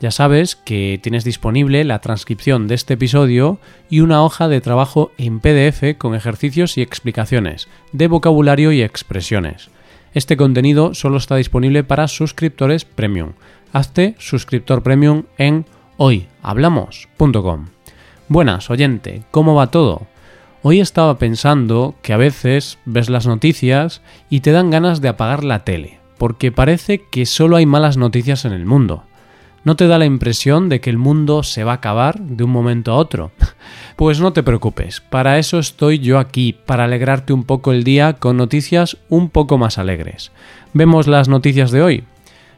Ya sabes que tienes disponible la transcripción de este episodio y una hoja de trabajo en PDF con ejercicios y explicaciones de vocabulario y expresiones. Este contenido solo está disponible para suscriptores premium. Hazte suscriptor premium en hoyhablamos.com. Buenas, oyente, ¿cómo va todo? Hoy estaba pensando que a veces ves las noticias y te dan ganas de apagar la tele, porque parece que solo hay malas noticias en el mundo. ¿No te da la impresión de que el mundo se va a acabar de un momento a otro? Pues no te preocupes, para eso estoy yo aquí, para alegrarte un poco el día con noticias un poco más alegres. ¿Vemos las noticias de hoy?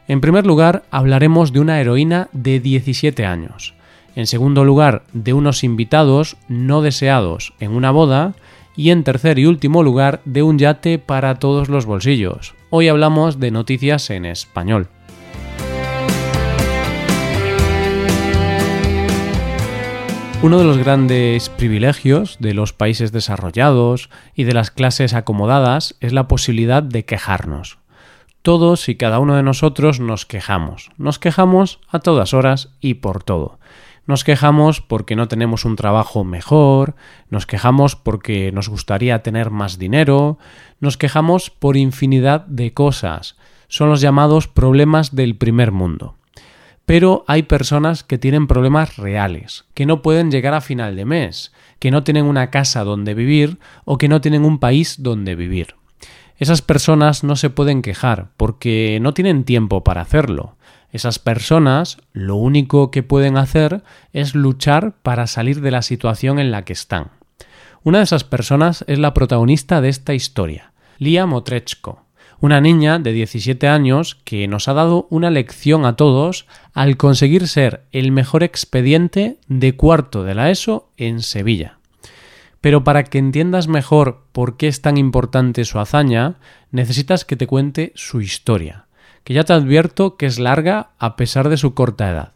En primer lugar, hablaremos de una heroína de 17 años. En segundo lugar, de unos invitados no deseados en una boda. Y en tercer y último lugar, de un yate para todos los bolsillos. Hoy hablamos de noticias en español. Uno de los grandes privilegios de los países desarrollados y de las clases acomodadas es la posibilidad de quejarnos. Todos y cada uno de nosotros nos quejamos. Nos quejamos a todas horas y por todo. Nos quejamos porque no tenemos un trabajo mejor, nos quejamos porque nos gustaría tener más dinero, nos quejamos por infinidad de cosas. Son los llamados problemas del primer mundo. Pero hay personas que tienen problemas reales, que no pueden llegar a final de mes, que no tienen una casa donde vivir o que no tienen un país donde vivir. Esas personas no se pueden quejar porque no tienen tiempo para hacerlo. Esas personas lo único que pueden hacer es luchar para salir de la situación en la que están. Una de esas personas es la protagonista de esta historia, Lia Motrechko, una niña de 17 años que nos ha dado una lección a todos al conseguir ser el mejor expediente de cuarto de la ESO en Sevilla. Pero para que entiendas mejor por qué es tan importante su hazaña, necesitas que te cuente su historia, que ya te advierto que es larga a pesar de su corta edad.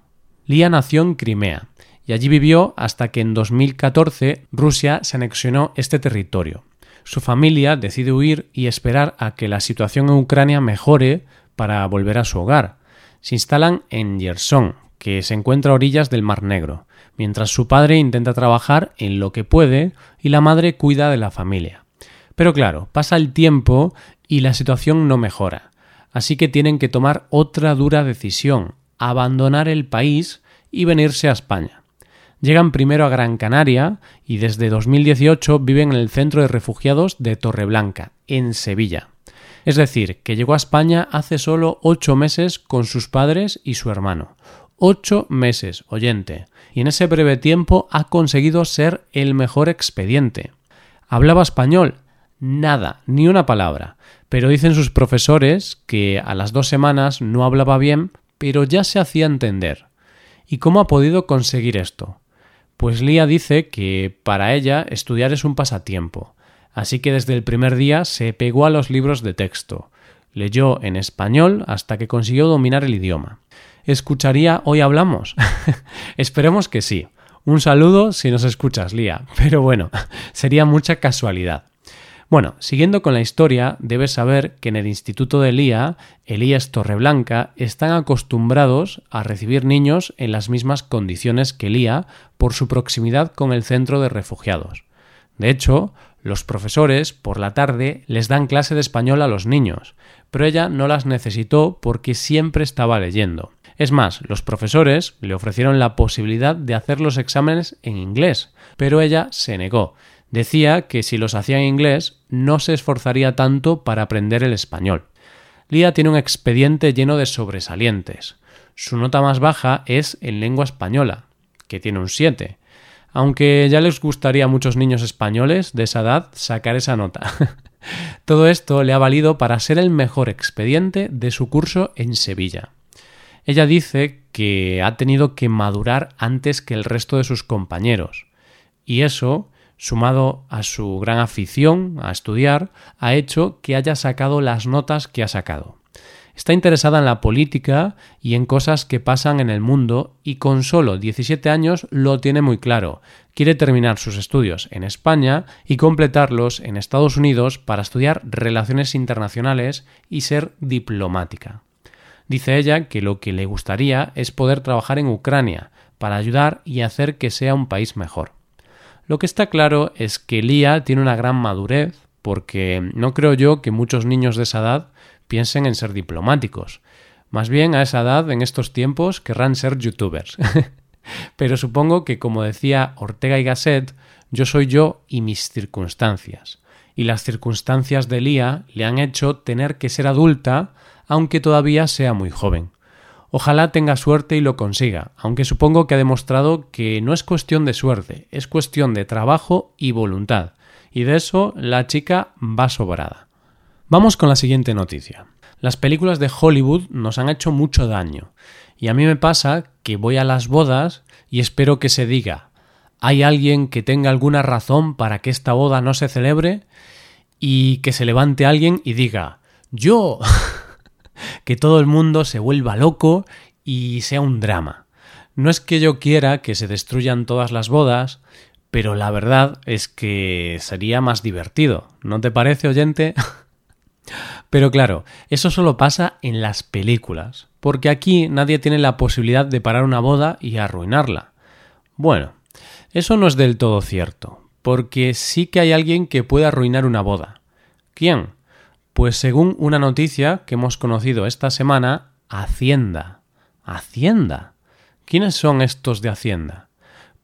Lía nació en Crimea y allí vivió hasta que en 2014 Rusia se anexionó este territorio. Su familia decide huir y esperar a que la situación en Ucrania mejore para volver a su hogar. Se instalan en Yerson, que se encuentra a orillas del Mar Negro, mientras su padre intenta trabajar en lo que puede y la madre cuida de la familia. Pero claro, pasa el tiempo y la situación no mejora, así que tienen que tomar otra dura decisión, abandonar el país y venirse a España. Llegan primero a Gran Canaria y desde 2018 viven en el centro de refugiados de Torreblanca, en Sevilla. Es decir, que llegó a España hace solo ocho meses con sus padres y su hermano, Ocho meses, oyente, y en ese breve tiempo ha conseguido ser el mejor expediente. ¿Hablaba español? Nada, ni una palabra, pero dicen sus profesores que a las dos semanas no hablaba bien, pero ya se hacía entender. ¿Y cómo ha podido conseguir esto? Pues Lía dice que para ella estudiar es un pasatiempo, así que desde el primer día se pegó a los libros de texto, leyó en español hasta que consiguió dominar el idioma escucharía Hoy Hablamos? Esperemos que sí. Un saludo si nos escuchas, Lía. Pero bueno, sería mucha casualidad. Bueno, siguiendo con la historia, debes saber que en el Instituto de Lía, Elías Torreblanca, están acostumbrados a recibir niños en las mismas condiciones que Lía por su proximidad con el centro de refugiados. De hecho, los profesores por la tarde les dan clase de español a los niños, pero ella no las necesitó porque siempre estaba leyendo. Es más, los profesores le ofrecieron la posibilidad de hacer los exámenes en inglés, pero ella se negó. Decía que si los hacía en inglés no se esforzaría tanto para aprender el español. Lía tiene un expediente lleno de sobresalientes. Su nota más baja es en lengua española, que tiene un 7, aunque ya les gustaría a muchos niños españoles de esa edad sacar esa nota. Todo esto le ha valido para ser el mejor expediente de su curso en Sevilla. Ella dice que ha tenido que madurar antes que el resto de sus compañeros. Y eso, sumado a su gran afición a estudiar, ha hecho que haya sacado las notas que ha sacado. Está interesada en la política y en cosas que pasan en el mundo y con solo 17 años lo tiene muy claro. Quiere terminar sus estudios en España y completarlos en Estados Unidos para estudiar relaciones internacionales y ser diplomática. Dice ella que lo que le gustaría es poder trabajar en Ucrania para ayudar y hacer que sea un país mejor. Lo que está claro es que Lía tiene una gran madurez porque no creo yo que muchos niños de esa edad piensen en ser diplomáticos. Más bien a esa edad, en estos tiempos, querrán ser youtubers. Pero supongo que, como decía Ortega y Gasset, yo soy yo y mis circunstancias. Y las circunstancias de Lía le han hecho tener que ser adulta, aunque todavía sea muy joven. Ojalá tenga suerte y lo consiga, aunque supongo que ha demostrado que no es cuestión de suerte, es cuestión de trabajo y voluntad, y de eso la chica va sobrada. Vamos con la siguiente noticia. Las películas de Hollywood nos han hecho mucho daño, y a mí me pasa que voy a las bodas y espero que se diga ¿hay alguien que tenga alguna razón para que esta boda no se celebre? y que se levante alguien y diga yo que todo el mundo se vuelva loco y sea un drama. No es que yo quiera que se destruyan todas las bodas, pero la verdad es que sería más divertido. ¿No te parece, oyente? Pero claro, eso solo pasa en las películas, porque aquí nadie tiene la posibilidad de parar una boda y arruinarla. Bueno, eso no es del todo cierto, porque sí que hay alguien que puede arruinar una boda. ¿Quién? Pues según una noticia que hemos conocido esta semana, Hacienda. Hacienda. ¿Quiénes son estos de Hacienda?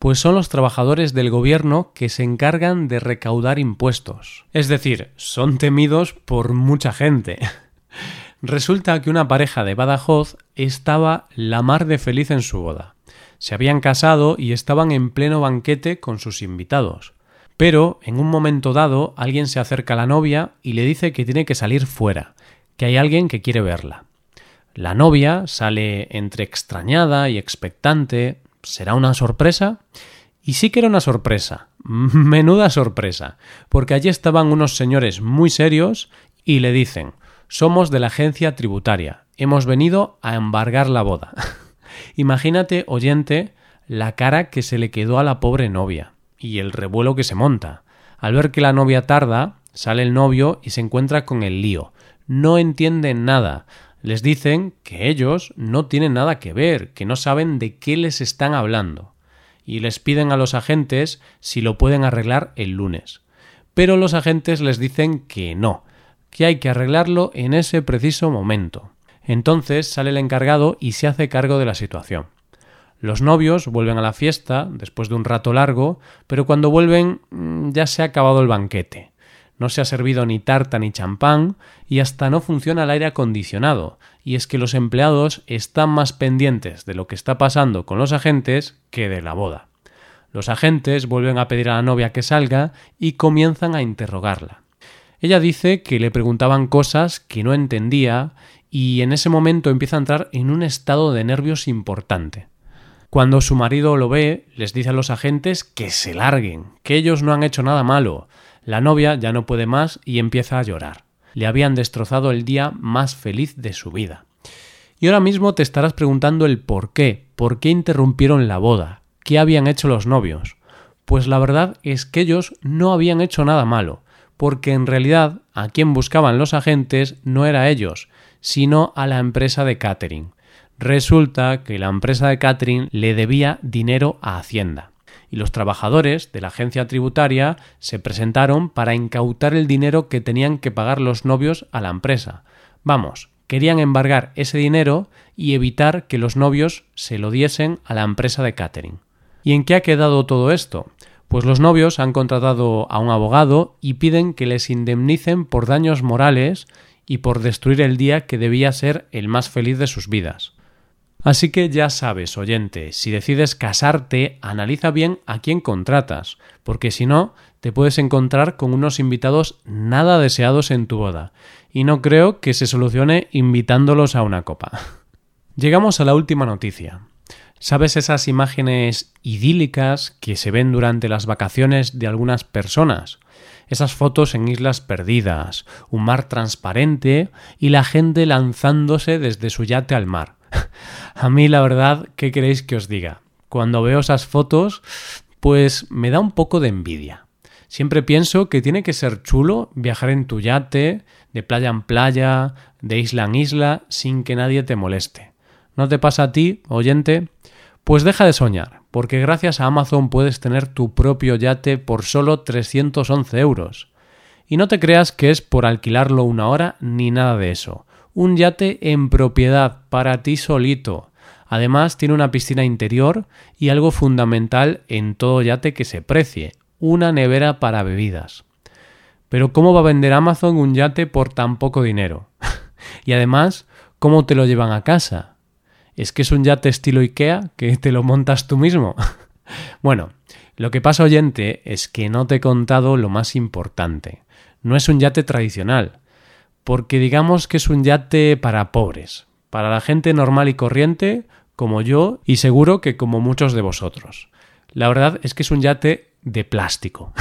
pues son los trabajadores del gobierno que se encargan de recaudar impuestos. Es decir, son temidos por mucha gente. Resulta que una pareja de Badajoz estaba la mar de feliz en su boda. Se habían casado y estaban en pleno banquete con sus invitados. Pero, en un momento dado, alguien se acerca a la novia y le dice que tiene que salir fuera, que hay alguien que quiere verla. La novia sale entre extrañada y expectante, ¿Será una sorpresa? Y sí que era una sorpresa, menuda sorpresa, porque allí estaban unos señores muy serios y le dicen Somos de la agencia tributaria, hemos venido a embargar la boda. Imagínate, oyente, la cara que se le quedó a la pobre novia y el revuelo que se monta. Al ver que la novia tarda, sale el novio y se encuentra con el lío. No entienden nada, les dicen que ellos no tienen nada que ver, que no saben de qué les están hablando, y les piden a los agentes si lo pueden arreglar el lunes. Pero los agentes les dicen que no, que hay que arreglarlo en ese preciso momento. Entonces sale el encargado y se hace cargo de la situación. Los novios vuelven a la fiesta después de un rato largo, pero cuando vuelven mm, ya se ha acabado el banquete no se ha servido ni tarta ni champán y hasta no funciona el aire acondicionado, y es que los empleados están más pendientes de lo que está pasando con los agentes que de la boda. Los agentes vuelven a pedir a la novia que salga y comienzan a interrogarla. Ella dice que le preguntaban cosas que no entendía y en ese momento empieza a entrar en un estado de nervios importante. Cuando su marido lo ve, les dice a los agentes que se larguen, que ellos no han hecho nada malo, la novia ya no puede más y empieza a llorar. Le habían destrozado el día más feliz de su vida. Y ahora mismo te estarás preguntando el por qué, por qué interrumpieron la boda, qué habían hecho los novios. Pues la verdad es que ellos no habían hecho nada malo, porque en realidad a quien buscaban los agentes no era ellos, sino a la empresa de catering. Resulta que la empresa de catering le debía dinero a Hacienda y los trabajadores de la agencia tributaria se presentaron para incautar el dinero que tenían que pagar los novios a la empresa. Vamos, querían embargar ese dinero y evitar que los novios se lo diesen a la empresa de catering. ¿Y en qué ha quedado todo esto? Pues los novios han contratado a un abogado y piden que les indemnicen por daños morales y por destruir el día que debía ser el más feliz de sus vidas. Así que ya sabes, oyente, si decides casarte, analiza bien a quién contratas, porque si no, te puedes encontrar con unos invitados nada deseados en tu boda, y no creo que se solucione invitándolos a una copa. Llegamos a la última noticia. ¿Sabes esas imágenes idílicas que se ven durante las vacaciones de algunas personas? Esas fotos en islas perdidas, un mar transparente y la gente lanzándose desde su yate al mar. A mí la verdad, ¿qué queréis que os diga? Cuando veo esas fotos, pues me da un poco de envidia. Siempre pienso que tiene que ser chulo viajar en tu yate, de playa en playa, de isla en isla, sin que nadie te moleste. ¿No te pasa a ti, oyente? Pues deja de soñar, porque gracias a Amazon puedes tener tu propio yate por solo 311 euros. Y no te creas que es por alquilarlo una hora ni nada de eso. Un yate en propiedad para ti solito. Además tiene una piscina interior y algo fundamental en todo yate que se precie, una nevera para bebidas. Pero ¿cómo va a vender Amazon un yate por tan poco dinero? y además, ¿cómo te lo llevan a casa? ¿Es que es un yate estilo IKEA que te lo montas tú mismo? bueno, lo que pasa oyente es que no te he contado lo más importante. No es un yate tradicional, porque digamos que es un yate para pobres, para la gente normal y corriente como yo y seguro que como muchos de vosotros. La verdad es que es un yate de plástico.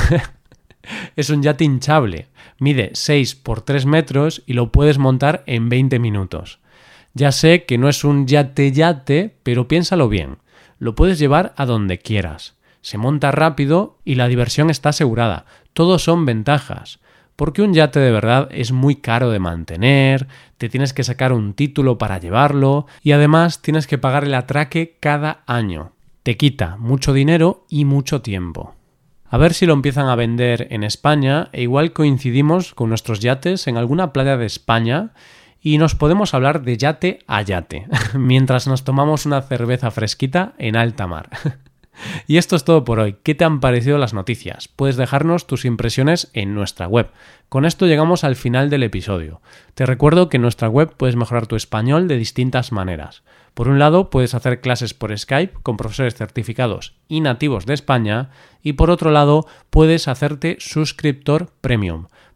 es un yate hinchable. Mide 6 por 3 metros y lo puedes montar en 20 minutos. Ya sé que no es un yate yate, pero piénsalo bien. Lo puedes llevar a donde quieras. Se monta rápido y la diversión está asegurada. Todos son ventajas. Porque un yate de verdad es muy caro de mantener, te tienes que sacar un título para llevarlo y además tienes que pagar el atraque cada año. Te quita mucho dinero y mucho tiempo. A ver si lo empiezan a vender en España e igual coincidimos con nuestros yates en alguna playa de España y nos podemos hablar de yate a yate, mientras nos tomamos una cerveza fresquita en alta mar. Y esto es todo por hoy. ¿Qué te han parecido las noticias? Puedes dejarnos tus impresiones en nuestra web. Con esto llegamos al final del episodio. Te recuerdo que en nuestra web puedes mejorar tu español de distintas maneras. Por un lado, puedes hacer clases por Skype con profesores certificados y nativos de España y por otro lado, puedes hacerte suscriptor premium